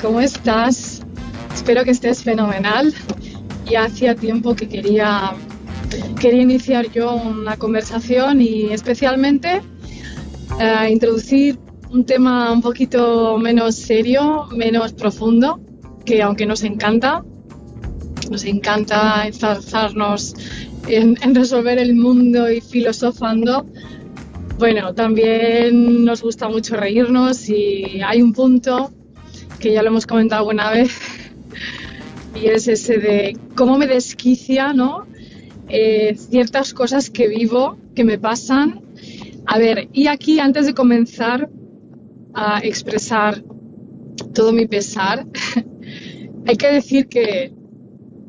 ¿Cómo estás? Espero que estés fenomenal. Ya hacía tiempo que quería, quería iniciar yo una conversación y especialmente eh, introducir un tema un poquito menos serio, menos profundo, que aunque nos encanta, nos encanta enzarzarnos en, en resolver el mundo y filosofando, bueno, también nos gusta mucho reírnos y hay un punto que ya lo hemos comentado una vez y es ese de cómo me desquicia, ¿no? Eh, ciertas cosas que vivo, que me pasan. A ver, y aquí antes de comenzar a expresar todo mi pesar, hay que decir que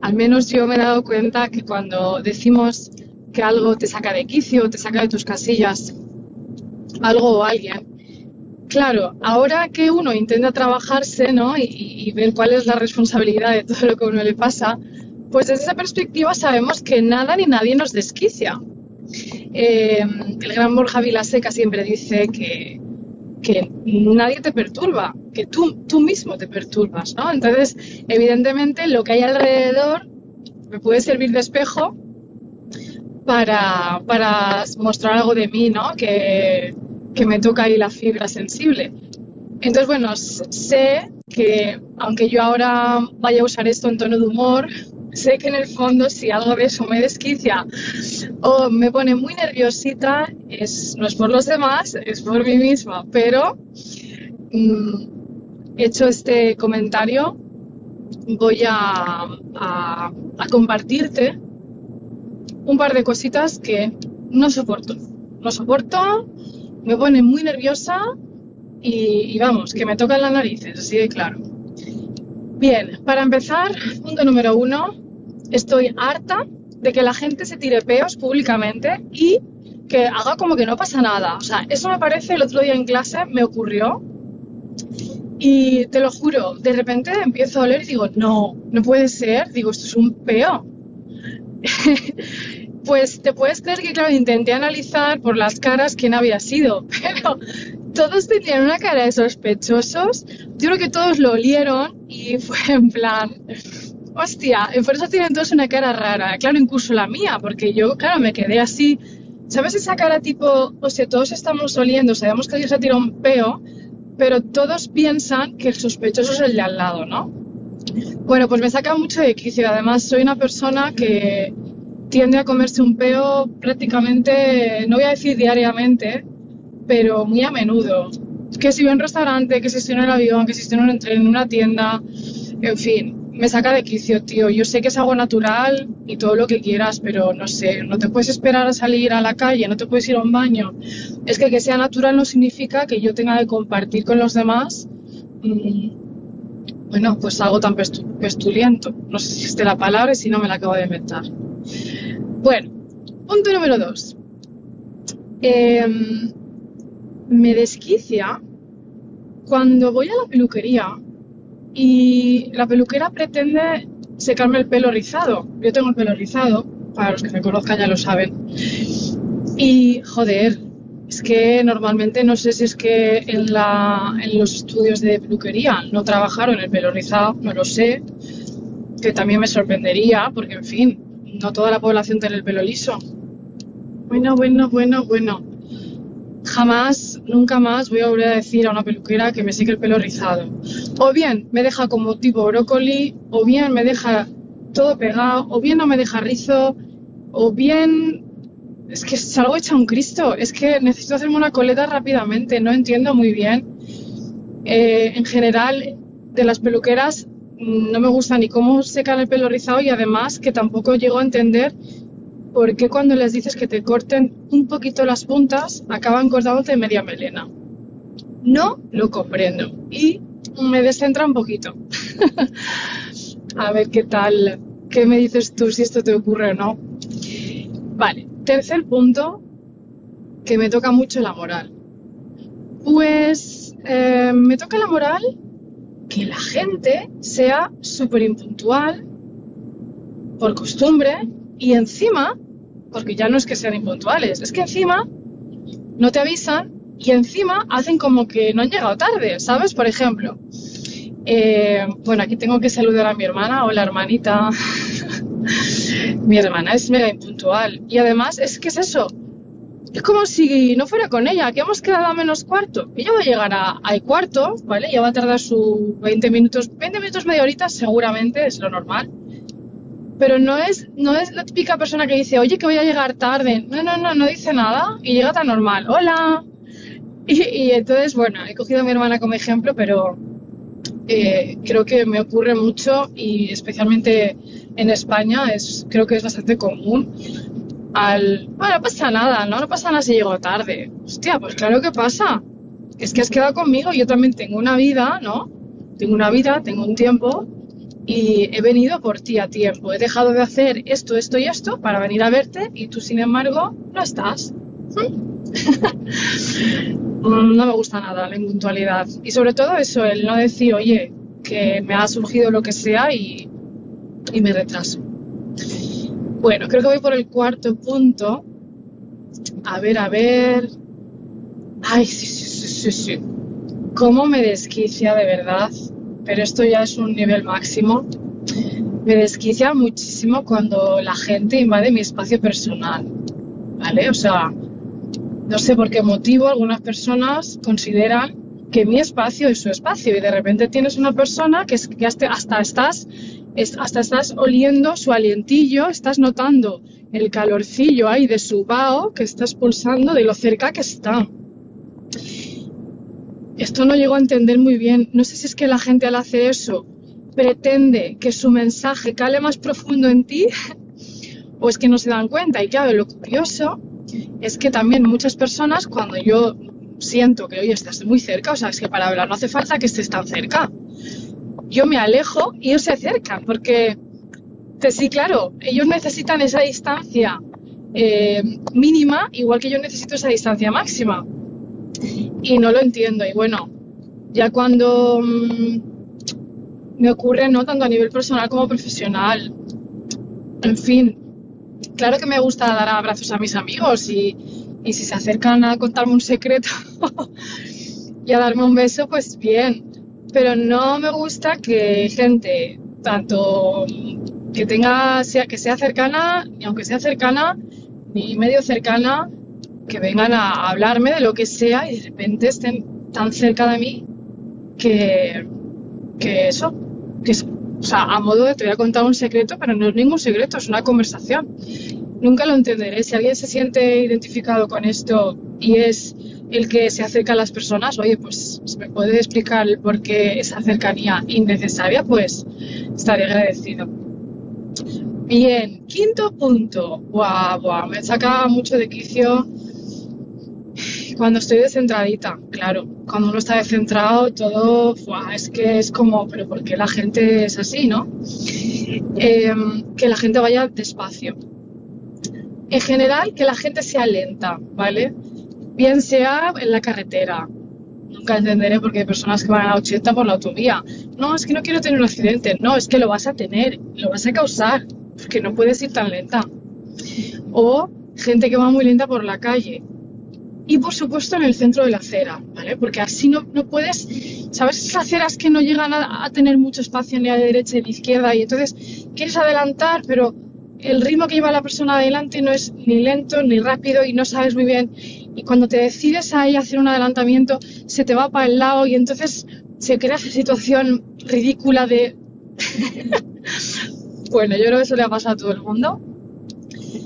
al menos yo me he dado cuenta que cuando decimos que algo te saca de quicio, te saca de tus casillas, algo o alguien. Claro, ahora que uno intenta trabajarse ¿no? y, ver cuál es la responsabilidad de todo lo que a uno le pasa, pues desde esa perspectiva sabemos que nada ni nadie nos desquicia. Eh, el gran Borja Vilaseca siempre dice que, que nadie te perturba, que tú, tú mismo te perturbas, ¿no? Entonces, evidentemente, lo que hay alrededor me puede servir de espejo para, para mostrar algo de mí, ¿no? Que, que me toca ahí la fibra sensible. Entonces, bueno, sé que aunque yo ahora vaya a usar esto en tono de humor, sé que en el fondo si algo de eso me desquicia o me pone muy nerviosita, es, no es por los demás, es por mí misma. Pero mm, hecho este comentario, voy a, a, a compartirte un par de cositas que no soporto. No soporto me pone muy nerviosa y, vamos, que me tocan las narices, así de claro. Bien, para empezar, punto número uno, estoy harta de que la gente se tire peos públicamente y que haga como que no pasa nada. O sea, eso me parece el otro día en clase, me ocurrió. Y te lo juro, de repente empiezo a oler y digo, no, no puede ser. Digo, esto es un peo. Pues te puedes creer que, claro, intenté analizar por las caras quién había sido, pero todos tenían una cara de sospechosos. Yo creo que todos lo olieron y fue en plan, hostia, por eso tienen todos una cara rara. Claro, incluso la mía, porque yo, claro, me quedé así. ¿Sabes esa cara tipo, o sea, todos estamos oliendo, sabemos que alguien se ha tirado un peo, pero todos piensan que el sospechoso es el de al lado, ¿no? Bueno, pues me saca mucho de quicio. Además, soy una persona que tiende a comerse un peo prácticamente, no voy a decir diariamente, pero muy a menudo. Que si voy a un restaurante, que si estoy en el avión, que si estoy en, en una tienda, en fin, me saca de quicio, tío. Yo sé que es algo natural y todo lo que quieras, pero no sé, no te puedes esperar a salir a la calle, no te puedes ir a un baño. Es que que sea natural no significa que yo tenga que compartir con los demás, mm, bueno, pues algo tan pestuliento. No sé si existe la palabra y si no me la acabo de inventar. Bueno, punto número dos. Em, me desquicia cuando voy a la peluquería y la peluquera pretende secarme el pelo rizado. Yo tengo el pelo rizado, para los que me conozcan ya lo saben. Y joder, es que normalmente no sé si es que en, la, en los estudios de peluquería no trabajaron el pelo rizado, no lo sé, que también me sorprendería, porque en fin, no toda la población tiene el pelo liso. Bueno, bueno, bueno, bueno. Jamás, nunca más voy a volver a decir a una peluquera que me seque el pelo rizado. O bien me deja como tipo brócoli, o bien me deja todo pegado, o bien no me deja rizo, o bien es que salgo hecha un Cristo. Es que necesito hacerme una coleta rápidamente. No entiendo muy bien. Eh, en general, de las peluqueras no me gusta ni cómo secan el pelo rizado y además que tampoco llego a entender por qué cuando les dices que te corten un poquito las puntas acaban cortándote media melena. No lo comprendo. Y me descentra un poquito. a ver qué tal, qué me dices tú si esto te ocurre o no. Vale, tercer punto, que me toca mucho la moral. Pues eh, me toca la moral que la gente sea súper impuntual por costumbre y encima, porque ya no es que sean impuntuales, es que encima no te avisan y encima hacen como que no han llegado tarde, ¿sabes? Por ejemplo, eh, bueno, aquí tengo que saludar a mi hermana. Hola, hermanita. Mi hermana es mega impuntual. Y además, es que es eso. Es como si no fuera con ella, que hemos quedado a menos cuarto. Ella va a llegar a, al cuarto, ¿vale? Ya va a tardar sus 20 minutos, 20 minutos, media horita, seguramente, es lo normal. Pero no es, no es la típica persona que dice, oye, que voy a llegar tarde. No, no, no, no dice nada y llega tan normal. Hola. Y, y entonces, bueno, he cogido a mi hermana como ejemplo, pero eh, creo que me ocurre mucho y especialmente en España es, creo que es bastante común. Al, bueno, no pasa nada, ¿no? No pasa nada si llego tarde. Hostia, pues claro que pasa. Es que has quedado conmigo, yo también tengo una vida, ¿no? Tengo una vida, tengo un tiempo y he venido por ti a tiempo. He dejado de hacer esto, esto y esto para venir a verte y tú, sin embargo, no estás. no me gusta nada la impuntualidad. Y sobre todo eso, el no decir, oye, que me ha surgido lo que sea y, y me retraso. Bueno, creo que voy por el cuarto punto. A ver, a ver. Ay, sí, sí, sí, sí, sí. ¿Cómo me desquicia de verdad? Pero esto ya es un nivel máximo. Me desquicia muchísimo cuando la gente invade mi espacio personal. ¿Vale? O sea, no sé por qué motivo algunas personas consideran que mi espacio es su espacio y de repente tienes una persona que, que hasta, estás hasta estás oliendo su alientillo, estás notando el calorcillo ahí de su vaho que estás pulsando de lo cerca que está. Esto no llego a entender muy bien. No sé si es que la gente al hacer eso pretende que su mensaje cale más profundo en ti o es que no se dan cuenta. Y claro, lo curioso es que también muchas personas, cuando yo siento que hoy estás muy cerca, o sea, es que para hablar no hace falta que estés tan cerca. Yo me alejo y ellos se acercan, porque, sí, claro, ellos necesitan esa distancia eh, mínima, igual que yo necesito esa distancia máxima. Y no lo entiendo. Y bueno, ya cuando mm, me ocurre, no tanto a nivel personal como profesional, en fin, claro que me gusta dar abrazos a mis amigos y, y si se acercan a contarme un secreto y a darme un beso, pues bien. Pero no me gusta que gente, tanto que tenga, sea, que sea cercana, ni aunque sea cercana, ni medio cercana, que vengan a hablarme de lo que sea y de repente estén tan cerca de mí que, que eso, que eso o sea, a modo de te voy a contar un secreto, pero no es ningún secreto, es una conversación. Nunca lo entenderé. Si alguien se siente identificado con esto y es el que se acerca a las personas, oye, pues si me puede explicar por qué esa cercanía innecesaria, pues estaré agradecido. Bien, quinto punto. Guau, guau, me saca mucho de quicio cuando estoy descentradita, claro. Cuando uno está descentrado, todo es que es como, pero ¿por qué la gente es así, no? Em, que la gente vaya despacio. En general, que la gente sea lenta, ¿vale? Bien sea en la carretera. Nunca entenderé por qué hay personas que van a 80 por la autovía. No, es que no quiero tener un accidente. No, es que lo vas a tener, lo vas a causar, porque no puedes ir tan lenta. O gente que va muy lenta por la calle y por supuesto en el centro de la acera, ¿vale? Porque así no, no puedes, ¿sabes? Esas aceras que no llegan a, tener mucho espacio ni a la derecha ni a la izquierda y entonces quieres adelantar, pero el ritmo que lleva la persona adelante no es ni lento ni rápido y no sabes muy bien. Y cuando te decides ahí hacer un adelantamiento, se te va para el lado y entonces se crea esa situación ridícula de... bueno, yo creo que eso le ha pasado a todo el mundo.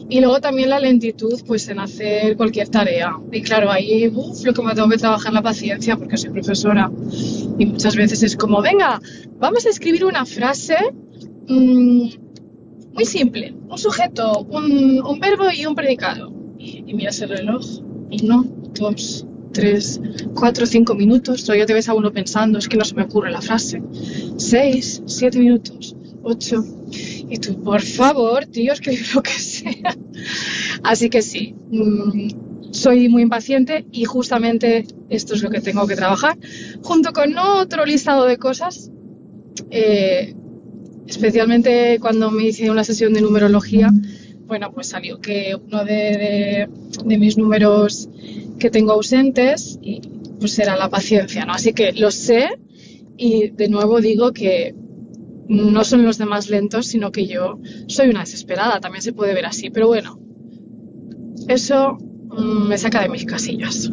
Y luego también la lentitud pues en hacer cualquier tarea. Y claro, ahí uf, lo que me tengo que trabajar la paciencia porque soy profesora y muchas veces es como, venga, vamos a escribir una frase mmm, muy simple, un sujeto, un, un, verbo y un predicado. Y, y miras el reloj y no, dos, tres, cuatro, cinco minutos, todavía te ves a uno pensando, es que no se me ocurre la frase. Seis, siete minutos, ocho. Y tú, por favor, tío, escribe lo que sea. Así que sí, mm, soy muy impaciente y justamente esto es lo que tengo que trabajar, junto con otro listado de cosas. Eh, especialmente cuando me hice una sesión de numerología, bueno, pues salió que uno de, mis números que tengo ausentes y pues era la paciencia, ¿no? Así que lo sé y de nuevo digo que no son los demás lentos, sino que yo soy una desesperada, también se puede ver así, pero bueno, eso mm, me saca de mis casillas.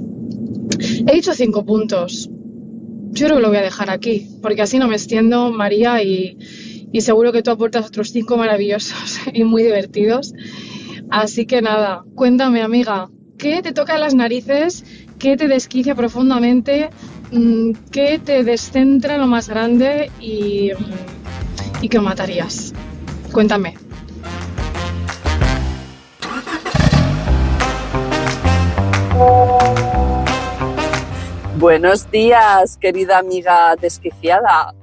He dicho cinco puntos. Yo creo que lo voy a dejar aquí, porque así no me extiendo, María, y, y seguro que tú aportas otros cinco maravillosos y muy divertidos. Así que nada, cuéntame amiga, ¿qué te toca las narices? ¿Qué te desquicia profundamente? Mm, ¿Qué te descentra lo más grande y, y qué matarías? Cuéntame. Buenos días, querida amiga desquiciada.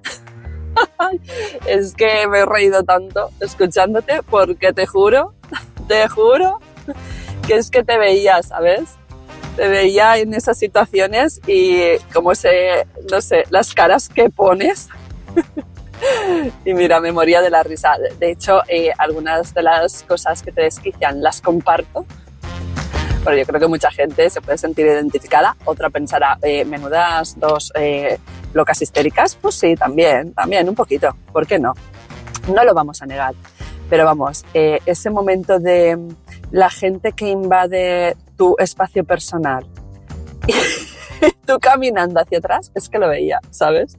Es que me he reído tanto escuchándote porque te juro, te juro que es que te veía, ¿sabes? Te veía en esas situaciones y como sé, no sé, las caras que pones. y mira, me moría de la risa. De hecho, eh, algunas de las cosas que te desquician las comparto pero yo creo que mucha gente se puede sentir identificada. Otra pensará, eh, menudas dos eh, locas histéricas. Pues sí, también, también, un poquito. ¿Por qué no? No lo vamos a negar. Pero vamos, eh, ese momento de la gente que invade tu espacio personal y tú caminando hacia atrás, es que lo veía, ¿sabes?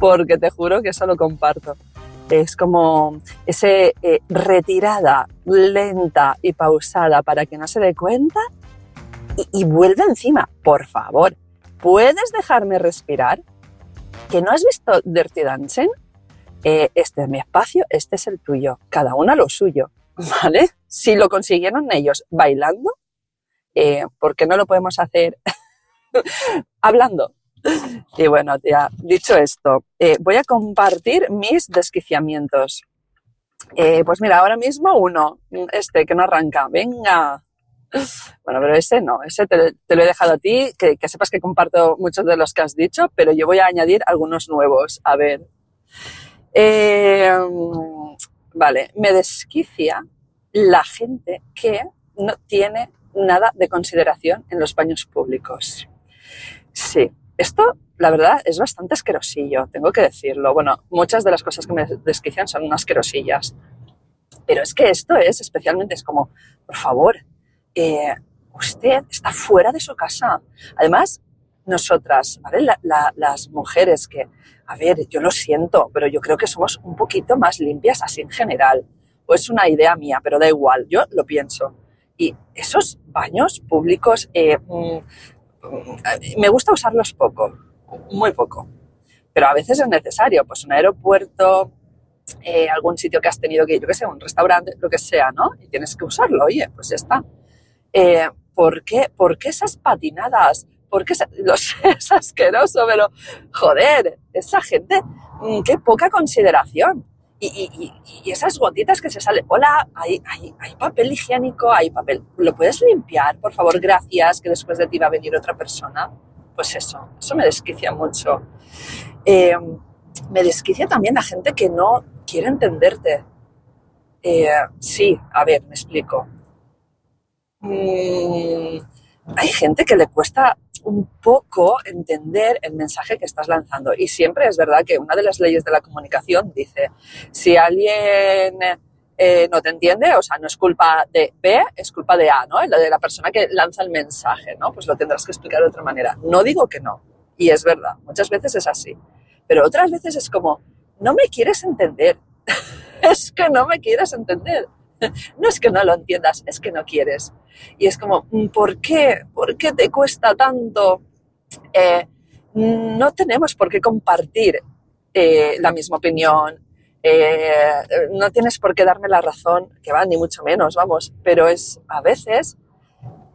Porque te juro que eso lo comparto. Es como ese retirada lenta y pausada para que no se dé cuenta y, vuelve encima. Por favor, ¿puedes dejarme respirar? ¿Que no has visto Dirty Dancing? Eh, este es mi espacio, este es el tuyo. Cada uno lo suyo, ¿vale? Si lo consiguieron ellos bailando, eh, ¿por qué no lo podemos hacer hablando? Y bueno, tía, dicho esto, eh, voy a compartir mis desquiciamientos. pues mira, ahora mismo uno, este que no arranca. Venga, bueno, pero ese no, ese te, lo he dejado a ti, que, sepas que comparto muchos de los que has dicho, pero yo voy a añadir algunos nuevos. A ver. Em, vale, me desquicia la gente que no tiene nada de consideración en los baños públicos. Sí, esto la verdad es bastante asquerosillo, tengo que decirlo. Bueno, muchas de las cosas que me desquician son asquerosillas. Pero es que esto es especialmente, es como, por favor, eh, usted está fuera de su casa. Además, nosotras, las mujeres que, a ver, yo lo siento, pero yo creo que somos un poquito más limpias así en general. O es una idea mía, pero da igual, yo lo pienso. Y esos baños públicos, eh, mm, me gusta usarlos poco, muy poco. Pero a veces es necesario, pues un aeropuerto, eh, algún sitio que has tenido que, yo qué sé, un restaurante, lo que sea, ¿no? Y tienes que usarlo, oye, pues ya está. Eh, ¿por, qué, ¿por qué esas patinadas? ¿Por qué lo es asqueroso, pero joder, esa gente, mm, qué poca consideración. Y, esas gotitas que se salen, hola, hay, hay, hay, papel higiénico, hay papel, ¿lo puedes limpiar? Por favor, gracias, que después de ti va a venir otra persona. Pues eso, eso me desquicia mucho. Eh, me desquicia también la gente que no quiere entenderte. Eh, sí, a ver, me explico. Mm, hay gente que le cuesta un poco entender el mensaje que estás lanzando. Y siempre es verdad que una de las leyes de la comunicación dice, si alguien eh, no te entiende, o sea, no es culpa de B, es culpa de A, ¿no? La de la persona que lanza el mensaje, ¿no? Pues lo tendrás que explicar de otra manera. No digo que no. Y es verdad, muchas veces es así. Pero otras veces es como, no me quieres entender. es que no me quieres entender. no es que no lo entiendas, es que no quieres. Y es como, mm, ¿por qué? ¿Por qué te cuesta tanto? Eh, no tenemos por qué compartir eh, la misma opinión, eh, no tienes por qué darme la razón, que va, ni mucho menos, vamos, pero es a veces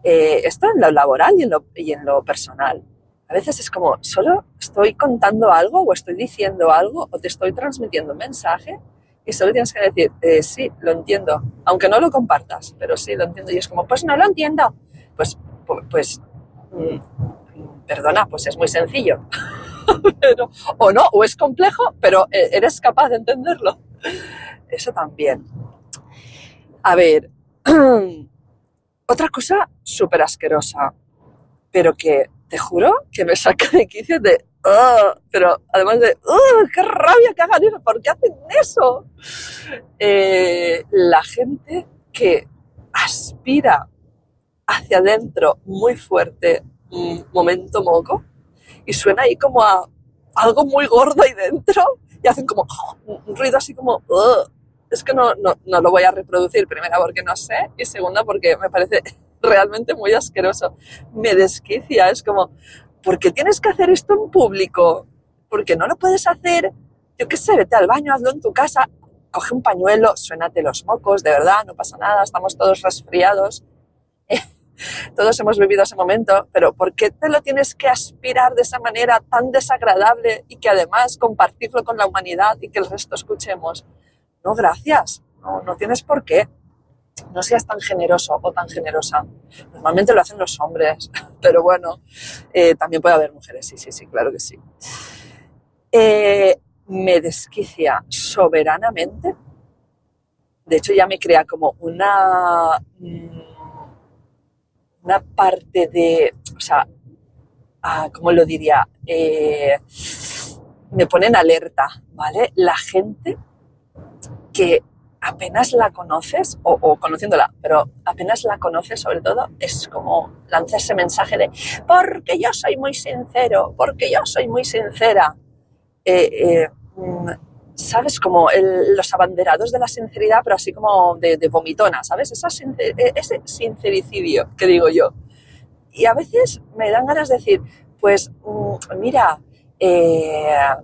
esto en lo laboral y en lo personal. A veces es como, solo estoy contando algo o estoy diciendo algo o te estoy transmitiendo un mensaje y solo tienes que decir, eh, sí, lo entiendo, aunque no lo compartas, pero sí, lo entiendo. Y es como, pues no lo entiendo. Pues, pues, mm, perdona, pues es muy sencillo. o no, o es complejo, pero eh, eres capaz de entenderlo. Eso también. A ver, otra cosa súper asquerosa, pero que te juro que me saca de quicio de, pero además de, qué rabia que hagan eso, ¿por qué hacen eso? Eh, la gente que aspira hacia adentro muy fuerte, un momento moco, y suena ahí como a algo muy gordo ahí dentro, y hacen como un ruido así como, es que no, no, no lo voy a reproducir, primera porque no sé, y segunda porque me parece realmente muy asqueroso. Me desquicia, es como, ¿por qué tienes que hacer esto en público? ¿Por qué no lo puedes hacer? Yo qué sé, vete al baño, hazlo en tu casa, coge un pañuelo, suénate los mocos, de verdad, no pasa nada, estamos todos resfriados. todos hemos vivido ese momento, pero ¿por qué te lo tienes que aspirar de esa manera tan desagradable y que además compartirlo con la humanidad y que el resto escuchemos? No, gracias, no, no tienes por qué no seas tan generoso o tan generosa. Normalmente lo hacen los hombres, pero bueno, eh, también puede haber mujeres, sí, sí, sí, claro que sí. Eh, me desquicia soberanamente. De hecho, ya me crea como una, mm, una parte de, o sea, ah, ¿cómo lo diría? Eh, me pone en alerta, ¿vale? La gente que apenas la conoces, o, conociéndola, pero apenas la conoces sobre todo, es como lanza ese mensaje de, porque yo soy muy sincero, porque yo soy muy sincera. Eh, eh, mm, ¿Sabes? Como los abanderados de la sinceridad, pero así como de, vomitona, ¿sabes? Eh, ese sincericidio que digo yo. Y a veces me dan ganas de decir, pues mm, mira, me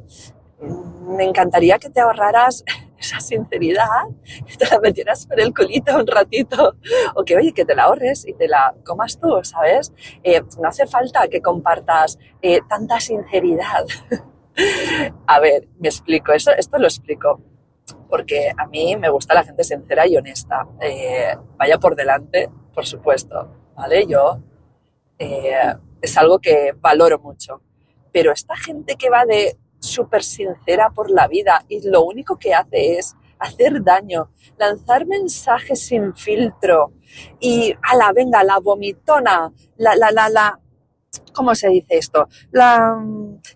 encantaría que te ahorraras esa sinceridad, te la metieras por el culito un ratito, o que oye, que te la ahorres y te la comas tú, ¿sabes? Eh, no hace falta que compartas eh, tanta sinceridad. a ver, me explico, eso, esto lo explico, porque a mí me gusta la gente sincera y honesta. Eh, vaya por delante, por supuesto, ¿vale? Yo es algo que valoro mucho. Pero esta gente que va de súper sincera por la vida y lo único que hace es hacer daño, lanzar mensajes sin filtro y a la venga, la vomitona, la, la, la, la, ¿cómo se dice esto? La,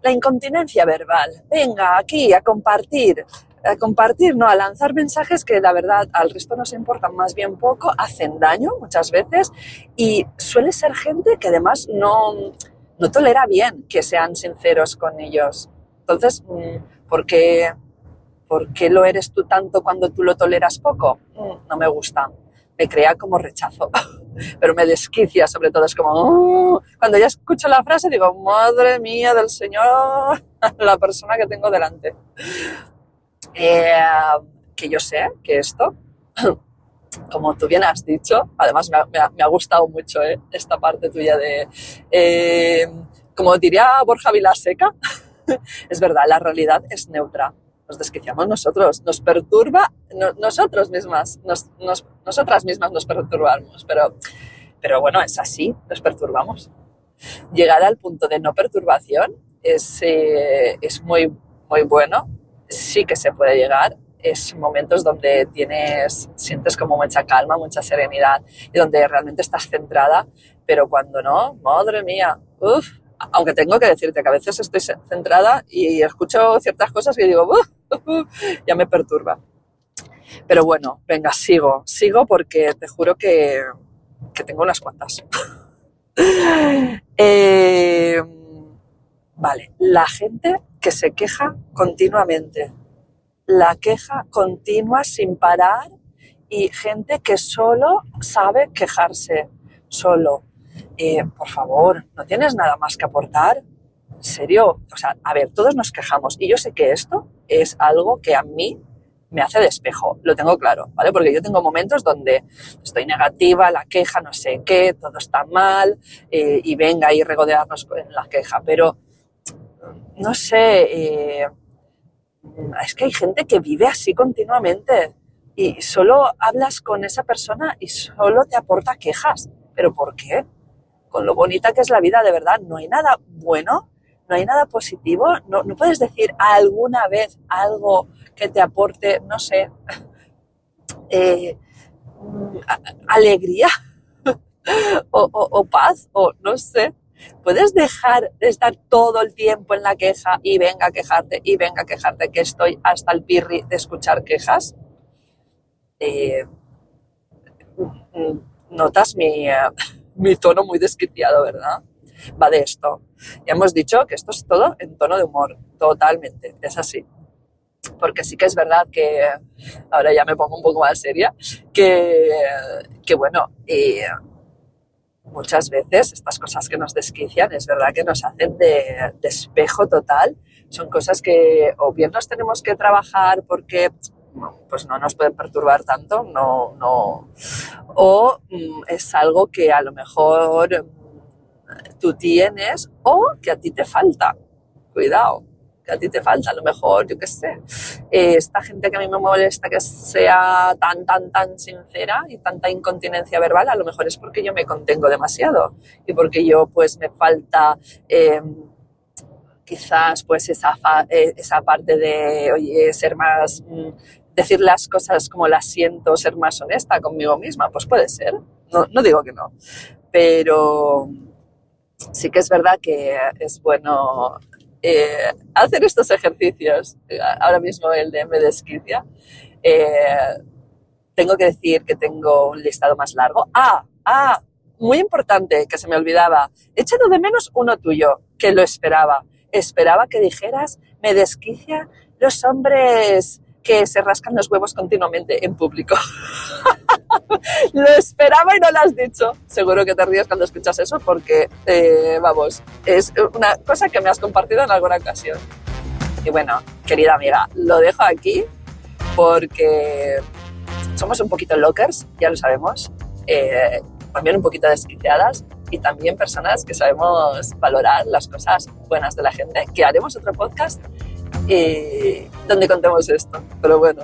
la incontinencia verbal. Venga, aquí a compartir, a compartir, no, a lanzar mensajes que la verdad al resto nos importan más bien poco, hacen daño muchas veces y suele ser gente que además no, no tolera bien que sean sinceros con ellos. Entonces, mm, ¿por qué, ¿por qué lo eres tú tanto cuando tú lo toleras poco? Mm, no me gusta. Me crea como rechazo, pero me desquicia sobre todo. Es como, oh", cuando ya escucho la frase digo, madre mía del Señor, la persona que tengo delante. Eh, que yo sé que esto, como tú bien has dicho, además me ha, gustado mucho eh, esta parte tuya de, eh, como diría Borja Vilaseca, es verdad, la realidad es neutra. Nos desquiciamos nosotros, nos perturba, nosotros mismas, nosotras mismas nos perturbamos, pero, pero bueno, es así, nos perturbamos. Llegar al punto de no perturbación es, eh, es muy, muy bueno, sí que se puede llegar, es momentos donde tienes, sientes como mucha calma, mucha serenidad y donde realmente estás centrada, pero cuando no, madre mía, uff, aunque tengo que decirte que a veces estoy centrada y escucho ciertas cosas y digo, ya me perturba. Pero bueno, venga, sigo, sigo porque te juro que, tengo unas cuantas. Eh, vale, la gente que se queja continuamente, la queja continua sin parar y gente que solo sabe quejarse, solo eh, por favor, ¿no tienes nada más que aportar? ¿En serio? O sea, a ver, todos nos quejamos y yo sé que esto es algo que a mí me hace despejo, lo tengo claro, ¿vale? Porque yo tengo momentos donde estoy negativa, la queja, no sé qué, todo está mal, eh, y venga y regodearnos en la queja, pero no sé, eh, es que hay gente que vive así continuamente y solo hablas con esa persona y solo te aporta quejas. ¿Pero por qué? Con lo bonita que es la vida, de verdad, no hay nada bueno, no hay nada positivo, no, no puedes decir alguna vez algo que te aporte, no sé, eh, alegría o, paz o no sé. Puedes dejar de estar todo el tiempo en la queja y venga a quejarte y venga a quejarte que estoy hasta el pirri de escuchar quejas. Eh, notas mi, eh, mi tono muy desquiciado, ¿verdad? Va de esto. Ya hemos dicho que esto es todo en tono de humor, totalmente, es así porque sí que es verdad que ahora ya me pongo un poco más seria, que, que bueno, y muchas veces estas cosas que nos desquician es verdad que nos hacen de, espejo total, son cosas que o bien nos tenemos que trabajar porque pues no nos pueden perturbar tanto, no, no, o mm, es algo que a lo mejor mm, tú tienes o que a ti te falta. Cuidado, que a ti te falta, a lo mejor, yo qué sé, eh, esta gente que a mí me molesta que sea tan, tan, tan sincera y tanta incontinencia verbal, a lo mejor es porque yo me contengo demasiado y porque yo pues me falta em, quizás pues esa, eh, esa parte de, oye, ser más, mm, decir las cosas como las siento, ser más honesta conmigo misma, pues puede ser, no, no digo que no, pero sí que es verdad que es bueno eh, hacer estos ejercicios, ahora mismo el de me desquicia, eh, tengo que decir que tengo un listado más largo. Ah, ah, muy importante, que se me olvidaba. He echado de menos uno tuyo, que lo esperaba. Esperaba que dijeras, me desquicia los hombres que se rascan los huevos continuamente en público. lo esperaba y no lo has dicho. Seguro que te ríes cuando escuchas eso porque, eh, vamos, es una cosa que me has compartido en alguna ocasión. Y bueno, querida amiga, lo dejo aquí porque somos un poquito lockers, ya lo sabemos, eh, también un poquito desquiciadas y también personas que sabemos valorar las cosas buenas de la gente, que haremos otro podcast y donde contemos esto. Pero bueno,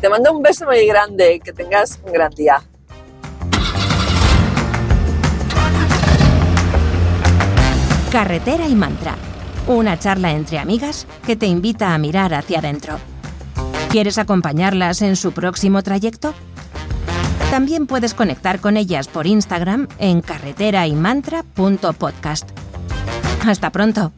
te mando un beso muy grande, que tengas un gran día. Carretera y Mantra, una charla entre amigas que te invita a mirar hacia adentro. ¿Quieres acompañarlas en su próximo trayecto? También puedes conectar con ellas por Instagram en carreteraymantra.podcast. Hasta pronto.